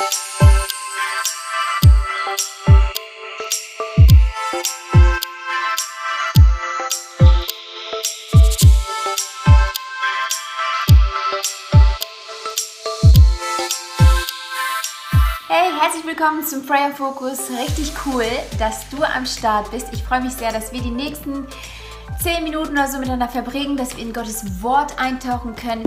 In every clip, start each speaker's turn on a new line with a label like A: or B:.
A: Hey, herzlich willkommen zum Prayer Focus. Richtig cool, dass du am Start bist. Ich freue mich sehr, dass wir die nächsten 10 Minuten oder so miteinander verbringen, dass wir in Gottes Wort eintauchen können.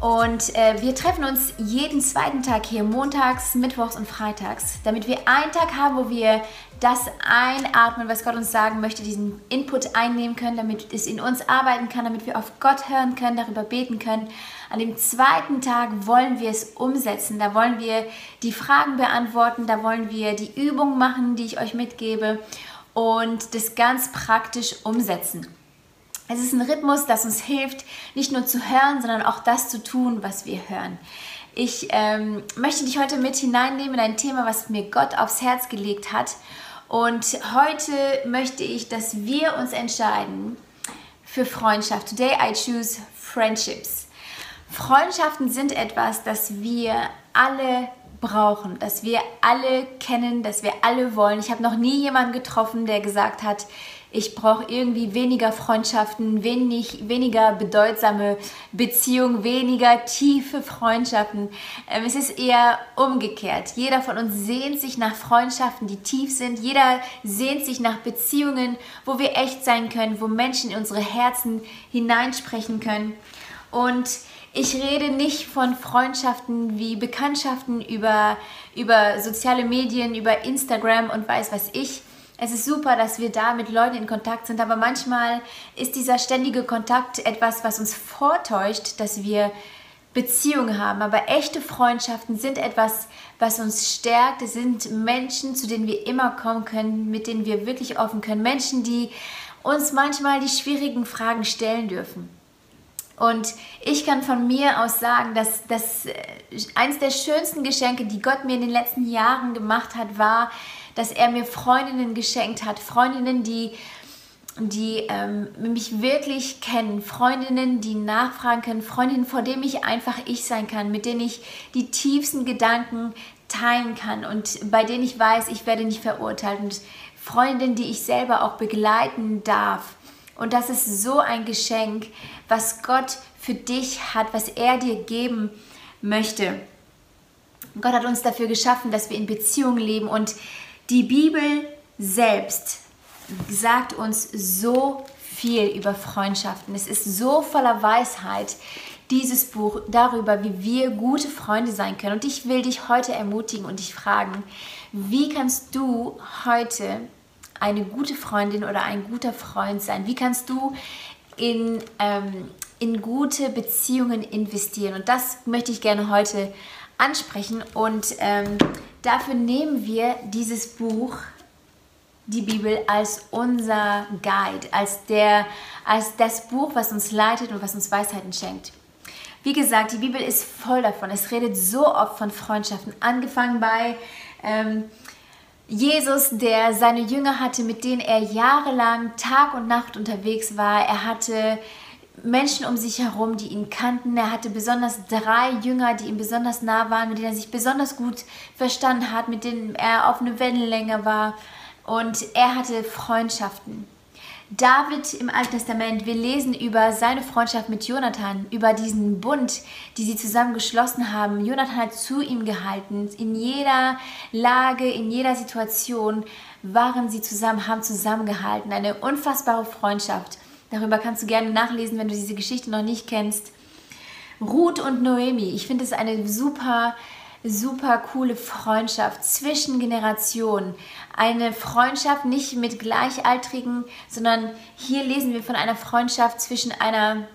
A: Und äh, wir treffen uns jeden zweiten Tag hier, montags, mittwochs und freitags, damit wir einen Tag haben, wo wir das einatmen, was Gott uns sagen möchte, diesen Input einnehmen können, damit es in uns arbeiten kann, damit wir auf Gott hören können, darüber beten können. An dem zweiten Tag wollen wir es umsetzen, da wollen wir die Fragen beantworten, da wollen wir die Übungen machen, die ich euch mitgebe und das ganz praktisch umsetzen. Es ist ein Rhythmus, das uns hilft, nicht nur zu hören, sondern auch das zu tun, was wir hören. Ich ähm, möchte dich heute mit hineinnehmen in ein Thema, was mir Gott aufs Herz gelegt hat. Und heute möchte ich, dass wir uns entscheiden für Freundschaft. Today I choose friendships. Freundschaften sind etwas, das wir alle brauchen, das wir alle kennen, das wir alle wollen. Ich habe noch nie jemanden getroffen, der gesagt hat, ich brauche irgendwie weniger Freundschaften, wenig, weniger bedeutsame Beziehungen, weniger tiefe Freundschaften. Ähm, es ist eher umgekehrt. Jeder von uns sehnt sich nach Freundschaften, die tief sind. Jeder sehnt sich nach Beziehungen, wo wir echt sein können, wo Menschen in unsere Herzen hineinsprechen können. Und ich rede nicht von Freundschaften wie Bekanntschaften über, über soziale Medien, über Instagram und weiß was ich es ist super, dass wir da mit Leuten in Kontakt sind, aber manchmal ist dieser ständige Kontakt etwas, was uns vortäuscht, dass wir Beziehungen haben. Aber echte Freundschaften sind etwas, was uns stärkt. Es sind Menschen, zu denen wir immer kommen können, mit denen wir wirklich offen können. Menschen, die uns manchmal die schwierigen Fragen stellen dürfen. Und ich kann von mir aus sagen, dass das äh, eines der schönsten Geschenke, die Gott mir in den letzten Jahren gemacht hat, war, dass er mir Freundinnen geschenkt hat. Freundinnen, die, die ähm, mich wirklich kennen. Freundinnen, die nachfragen können. Freundinnen, vor denen ich einfach ich sein kann. Mit denen ich die tiefsten Gedanken teilen kann. Und bei denen ich weiß, ich werde nicht verurteilt. Und Freundinnen, die ich selber auch begleiten darf. Und das ist so ein Geschenk, was Gott für dich hat, was er dir geben möchte. Gott hat uns dafür geschaffen, dass wir in Beziehung leben und die Bibel selbst sagt uns so viel über Freundschaften. Es ist so voller Weisheit, dieses Buch darüber, wie wir gute Freunde sein können. Und ich will dich heute ermutigen und dich fragen, wie kannst du heute eine gute Freundin oder ein guter Freund sein? Wie kannst du in, ähm, in gute Beziehungen investieren? Und das möchte ich gerne heute ansprechen. Und ähm, dafür nehmen wir dieses Buch, die Bibel, als unser Guide, als, der, als das Buch, was uns leitet und was uns Weisheiten schenkt. Wie gesagt, die Bibel ist voll davon. Es redet so oft von Freundschaften, angefangen bei ähm, Jesus, der seine Jünger hatte, mit denen er jahrelang Tag und Nacht unterwegs war. Er hatte Menschen um sich herum, die ihn kannten. Er hatte besonders drei Jünger, die ihm besonders nah waren, mit denen er sich besonders gut verstanden hat, mit denen er auf eine Wellenlänge war. Und er hatte Freundschaften. David im Alten Testament, wir lesen über seine Freundschaft mit Jonathan, über diesen Bund, die sie zusammen geschlossen haben. Jonathan hat zu ihm gehalten. In jeder Lage, in jeder Situation waren sie zusammen, haben zusammengehalten. Eine unfassbare Freundschaft. Darüber kannst du gerne nachlesen, wenn du diese Geschichte noch nicht kennst. Ruth und Noemi, ich finde es eine super, super coole Freundschaft zwischen Generationen. Eine Freundschaft nicht mit Gleichaltrigen, sondern hier lesen wir von einer Freundschaft zwischen einer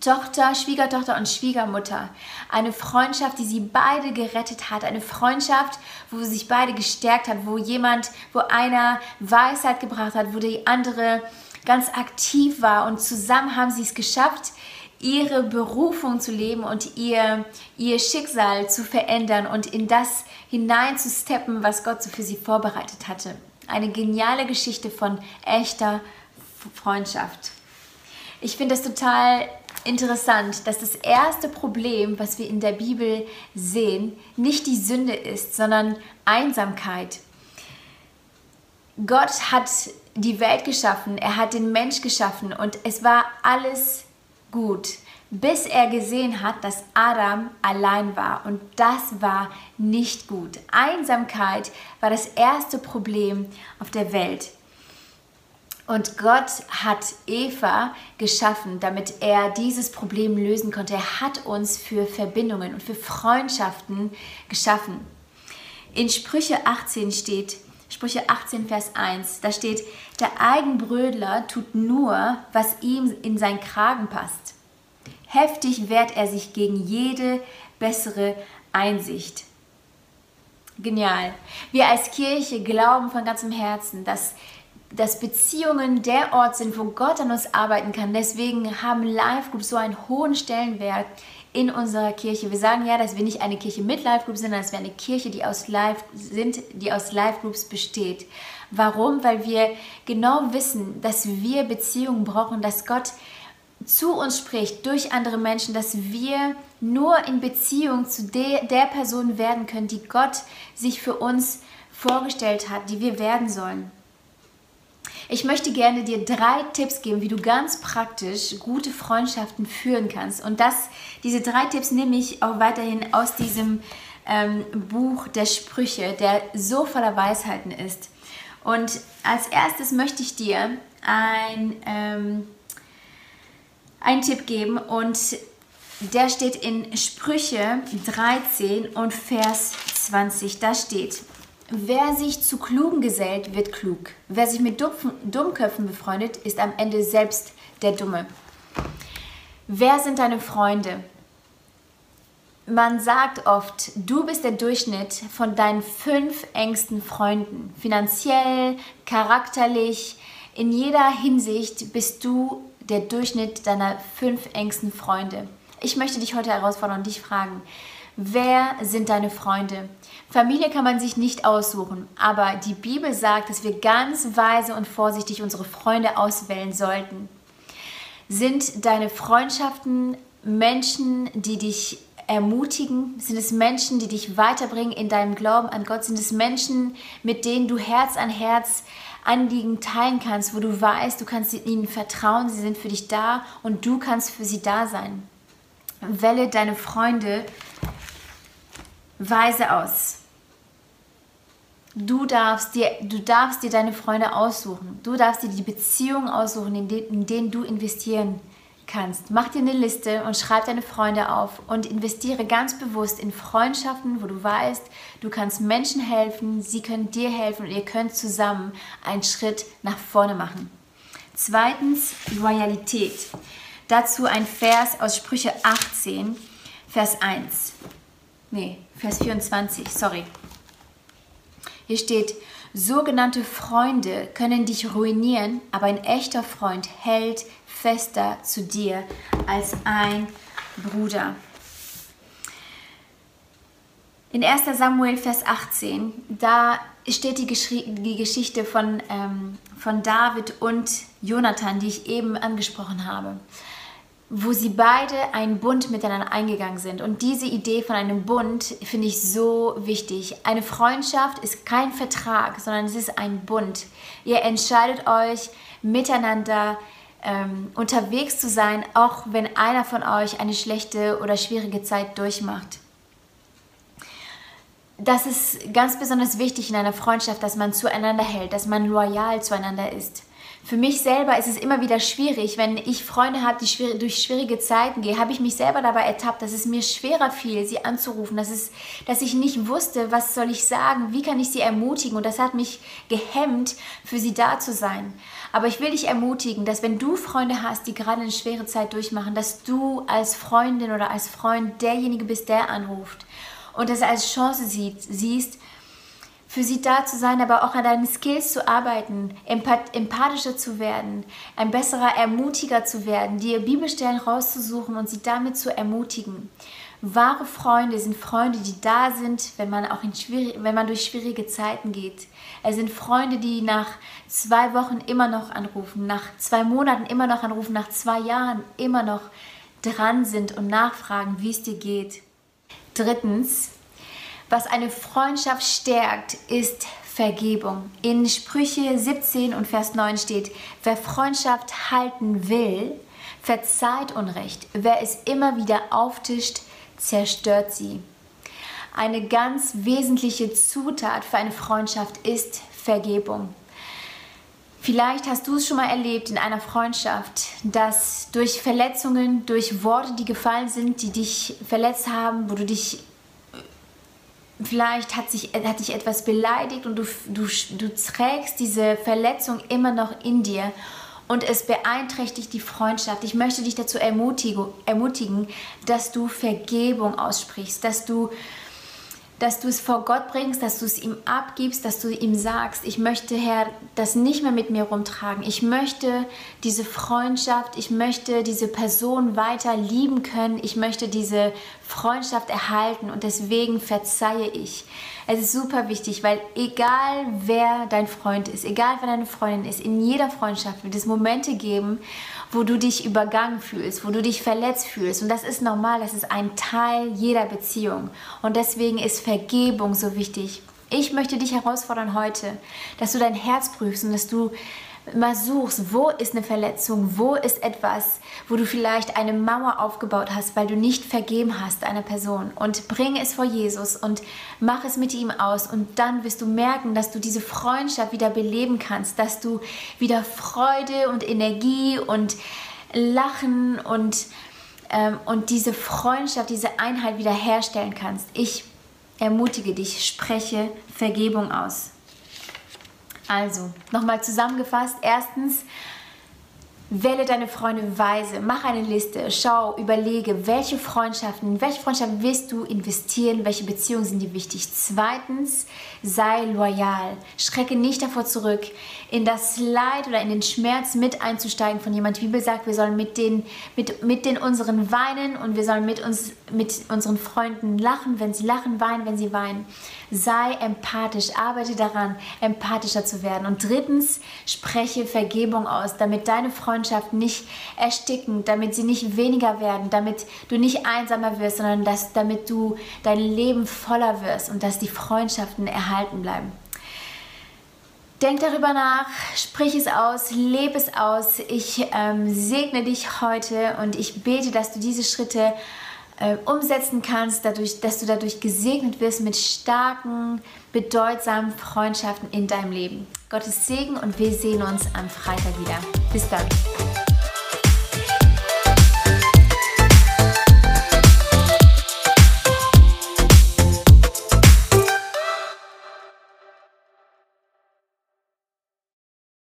A: Tochter, Schwiegertochter und Schwiegermutter. Eine Freundschaft, die sie beide gerettet hat. Eine Freundschaft, wo sich beide gestärkt hat, wo jemand, wo einer Weisheit gebracht hat, wo die andere ganz aktiv war und zusammen haben sie es geschafft, ihre Berufung zu leben und ihr, ihr Schicksal zu verändern und in das hinein zu steppen, was Gott so für sie vorbereitet hatte. Eine geniale Geschichte von echter Freundschaft. Ich finde es total interessant, dass das erste Problem, was wir in der Bibel sehen, nicht die Sünde ist, sondern Einsamkeit. Gott hat die Welt geschaffen, er hat den Mensch geschaffen und es war alles gut, bis er gesehen hat, dass Adam allein war und das war nicht gut. Einsamkeit war das erste Problem auf der Welt. Und Gott hat Eva geschaffen, damit er dieses Problem lösen konnte. Er hat uns für Verbindungen und für Freundschaften geschaffen. In Sprüche 18 steht, Sprüche 18, Vers 1, da steht, der Eigenbrödler tut nur, was ihm in seinen Kragen passt. Heftig wehrt er sich gegen jede bessere Einsicht. Genial. Wir als Kirche glauben von ganzem Herzen, dass dass Beziehungen der Ort sind, wo Gott an uns arbeiten kann. Deswegen haben Live Groups so einen hohen Stellenwert in unserer Kirche. Wir sagen ja, dass wir nicht eine Kirche mit Live Groups sind, sondern dass wir eine Kirche, die aus Live sind, die aus Live Groups besteht. Warum? Weil wir genau wissen, dass wir Beziehungen brauchen, dass Gott zu uns spricht durch andere Menschen, dass wir nur in Beziehung zu der, der Person werden können, die Gott sich für uns vorgestellt hat, die wir werden sollen. Ich möchte gerne dir drei Tipps geben, wie du ganz praktisch gute Freundschaften führen kannst. Und das, diese drei Tipps nehme ich auch weiterhin aus diesem ähm, Buch der Sprüche, der so voller Weisheiten ist. Und als erstes möchte ich dir ein, ähm, einen Tipp geben und der steht in Sprüche 13 und Vers 20. Da steht, Wer sich zu Klugen gesellt, wird klug. Wer sich mit Dummköpfen befreundet, ist am Ende selbst der Dumme. Wer sind deine Freunde? Man sagt oft, du bist der Durchschnitt von deinen fünf engsten Freunden. Finanziell, charakterlich, in jeder Hinsicht bist du der Durchschnitt deiner fünf engsten Freunde. Ich möchte dich heute herausfordern und dich fragen, wer sind deine Freunde? Familie kann man sich nicht aussuchen, aber die Bibel sagt, dass wir ganz weise und vorsichtig unsere Freunde auswählen sollten. Sind deine Freundschaften Menschen, die dich ermutigen? Sind es Menschen, die dich weiterbringen in deinem Glauben an Gott? Sind es Menschen, mit denen du Herz an Herz Anliegen teilen kannst, wo du weißt, du kannst ihnen vertrauen, sie sind für dich da und du kannst für sie da sein? Wähle deine Freunde weise aus. Du darfst, dir, du darfst dir deine Freunde aussuchen. Du darfst dir die Beziehungen aussuchen, in, de, in denen du investieren kannst. Mach dir eine Liste und schreib deine Freunde auf und investiere ganz bewusst in Freundschaften, wo du weißt, du kannst Menschen helfen, sie können dir helfen und ihr könnt zusammen einen Schritt nach vorne machen. Zweitens, Loyalität. Dazu ein Vers aus Sprüche 18, Vers 1. Nee, Vers 24, sorry. Hier steht, sogenannte Freunde können dich ruinieren, aber ein echter Freund hält fester zu dir als ein Bruder. In 1 Samuel Vers 18, da steht die, die Geschichte von, ähm, von David und Jonathan, die ich eben angesprochen habe wo sie beide einen Bund miteinander eingegangen sind. Und diese Idee von einem Bund finde ich so wichtig. Eine Freundschaft ist kein Vertrag, sondern es ist ein Bund. Ihr entscheidet euch miteinander ähm, unterwegs zu sein, auch wenn einer von euch eine schlechte oder schwierige Zeit durchmacht. Das ist ganz besonders wichtig in einer Freundschaft, dass man zueinander hält, dass man loyal zueinander ist. Für mich selber ist es immer wieder schwierig, wenn ich Freunde habe, die schwierig, durch schwierige Zeiten gehen, habe ich mich selber dabei ertappt, dass es mir schwerer fiel, sie anzurufen, dass, es, dass ich nicht wusste, was soll ich sagen, wie kann ich sie ermutigen und das hat mich gehemmt, für sie da zu sein. Aber ich will dich ermutigen, dass wenn du Freunde hast, die gerade eine schwere Zeit durchmachen, dass du als Freundin oder als Freund derjenige bist, der anruft und das als Chance sieht, siehst, für sie da zu sein, aber auch an deinen Skills zu arbeiten, empathischer zu werden, ein besserer Ermutiger zu werden, dir Bibelstellen rauszusuchen und sie damit zu ermutigen. Wahre Freunde sind Freunde, die da sind, wenn man auch in wenn man durch schwierige Zeiten geht. Es sind Freunde, die nach zwei Wochen immer noch anrufen, nach zwei Monaten immer noch anrufen, nach zwei Jahren immer noch dran sind und nachfragen, wie es dir geht. Drittens, was eine Freundschaft stärkt, ist Vergebung. In Sprüche 17 und Vers 9 steht, wer Freundschaft halten will, verzeiht Unrecht. Wer es immer wieder auftischt, zerstört sie. Eine ganz wesentliche Zutat für eine Freundschaft ist Vergebung. Vielleicht hast du es schon mal erlebt in einer Freundschaft, dass durch Verletzungen, durch Worte, die gefallen sind, die dich verletzt haben, wo du dich vielleicht hat, sich, hat dich etwas beleidigt und du, du, du trägst diese Verletzung immer noch in dir und es beeinträchtigt die Freundschaft. Ich möchte dich dazu ermutigen, ermutigen dass du Vergebung aussprichst, dass du dass du es vor Gott bringst, dass du es ihm abgibst, dass du ihm sagst, ich möchte, Herr, das nicht mehr mit mir rumtragen. Ich möchte diese Freundschaft, ich möchte diese Person weiter lieben können. Ich möchte diese Freundschaft erhalten und deswegen verzeihe ich. Es ist super wichtig, weil egal wer dein Freund ist, egal wer deine Freundin ist, in jeder Freundschaft wird es Momente geben, wo du dich übergangen fühlst, wo du dich verletzt fühlst. Und das ist normal, das ist ein Teil jeder Beziehung. Und deswegen ist Vergebung so wichtig. Ich möchte dich herausfordern heute, dass du dein Herz prüfst und dass du mal suchst, wo ist eine Verletzung, wo ist etwas, wo du vielleicht eine Mauer aufgebaut hast, weil du nicht vergeben hast einer Person und bring es vor Jesus und mach es mit ihm aus und dann wirst du merken, dass du diese Freundschaft wieder beleben kannst, dass du wieder Freude und Energie und Lachen und, ähm, und diese Freundschaft, diese Einheit wieder herstellen kannst. Ich ermutige dich, spreche Vergebung aus. Also, nochmal zusammengefasst. Erstens, Wähle deine Freunde weise, mach eine Liste, schau, überlege, welche Freundschaften, in welche Freundschaft willst du investieren, welche Beziehungen sind dir wichtig. Zweitens, sei loyal. Schrecke nicht davor zurück, in das Leid oder in den Schmerz mit einzusteigen von jemand. Die Bibel sagt, wir sollen mit den, mit, mit den unseren weinen und wir sollen mit uns, mit unseren Freunden lachen, wenn sie lachen, weinen, wenn sie weinen. Sei empathisch, arbeite daran, empathischer zu werden. Und drittens, spreche Vergebung aus, damit deine Freundschaften nicht ersticken, damit sie nicht weniger werden, damit du nicht einsamer wirst, sondern dass, damit du dein Leben voller wirst und dass die Freundschaften erhalten bleiben. Denk darüber nach, sprich es aus, lebe es aus. Ich ähm, segne dich heute und ich bete, dass du diese Schritte äh, umsetzen kannst, dadurch, dass du dadurch gesegnet wirst mit starken, bedeutsamen Freundschaften in deinem Leben. Gottes Segen und wir sehen uns am Freitag wieder. Bis dann.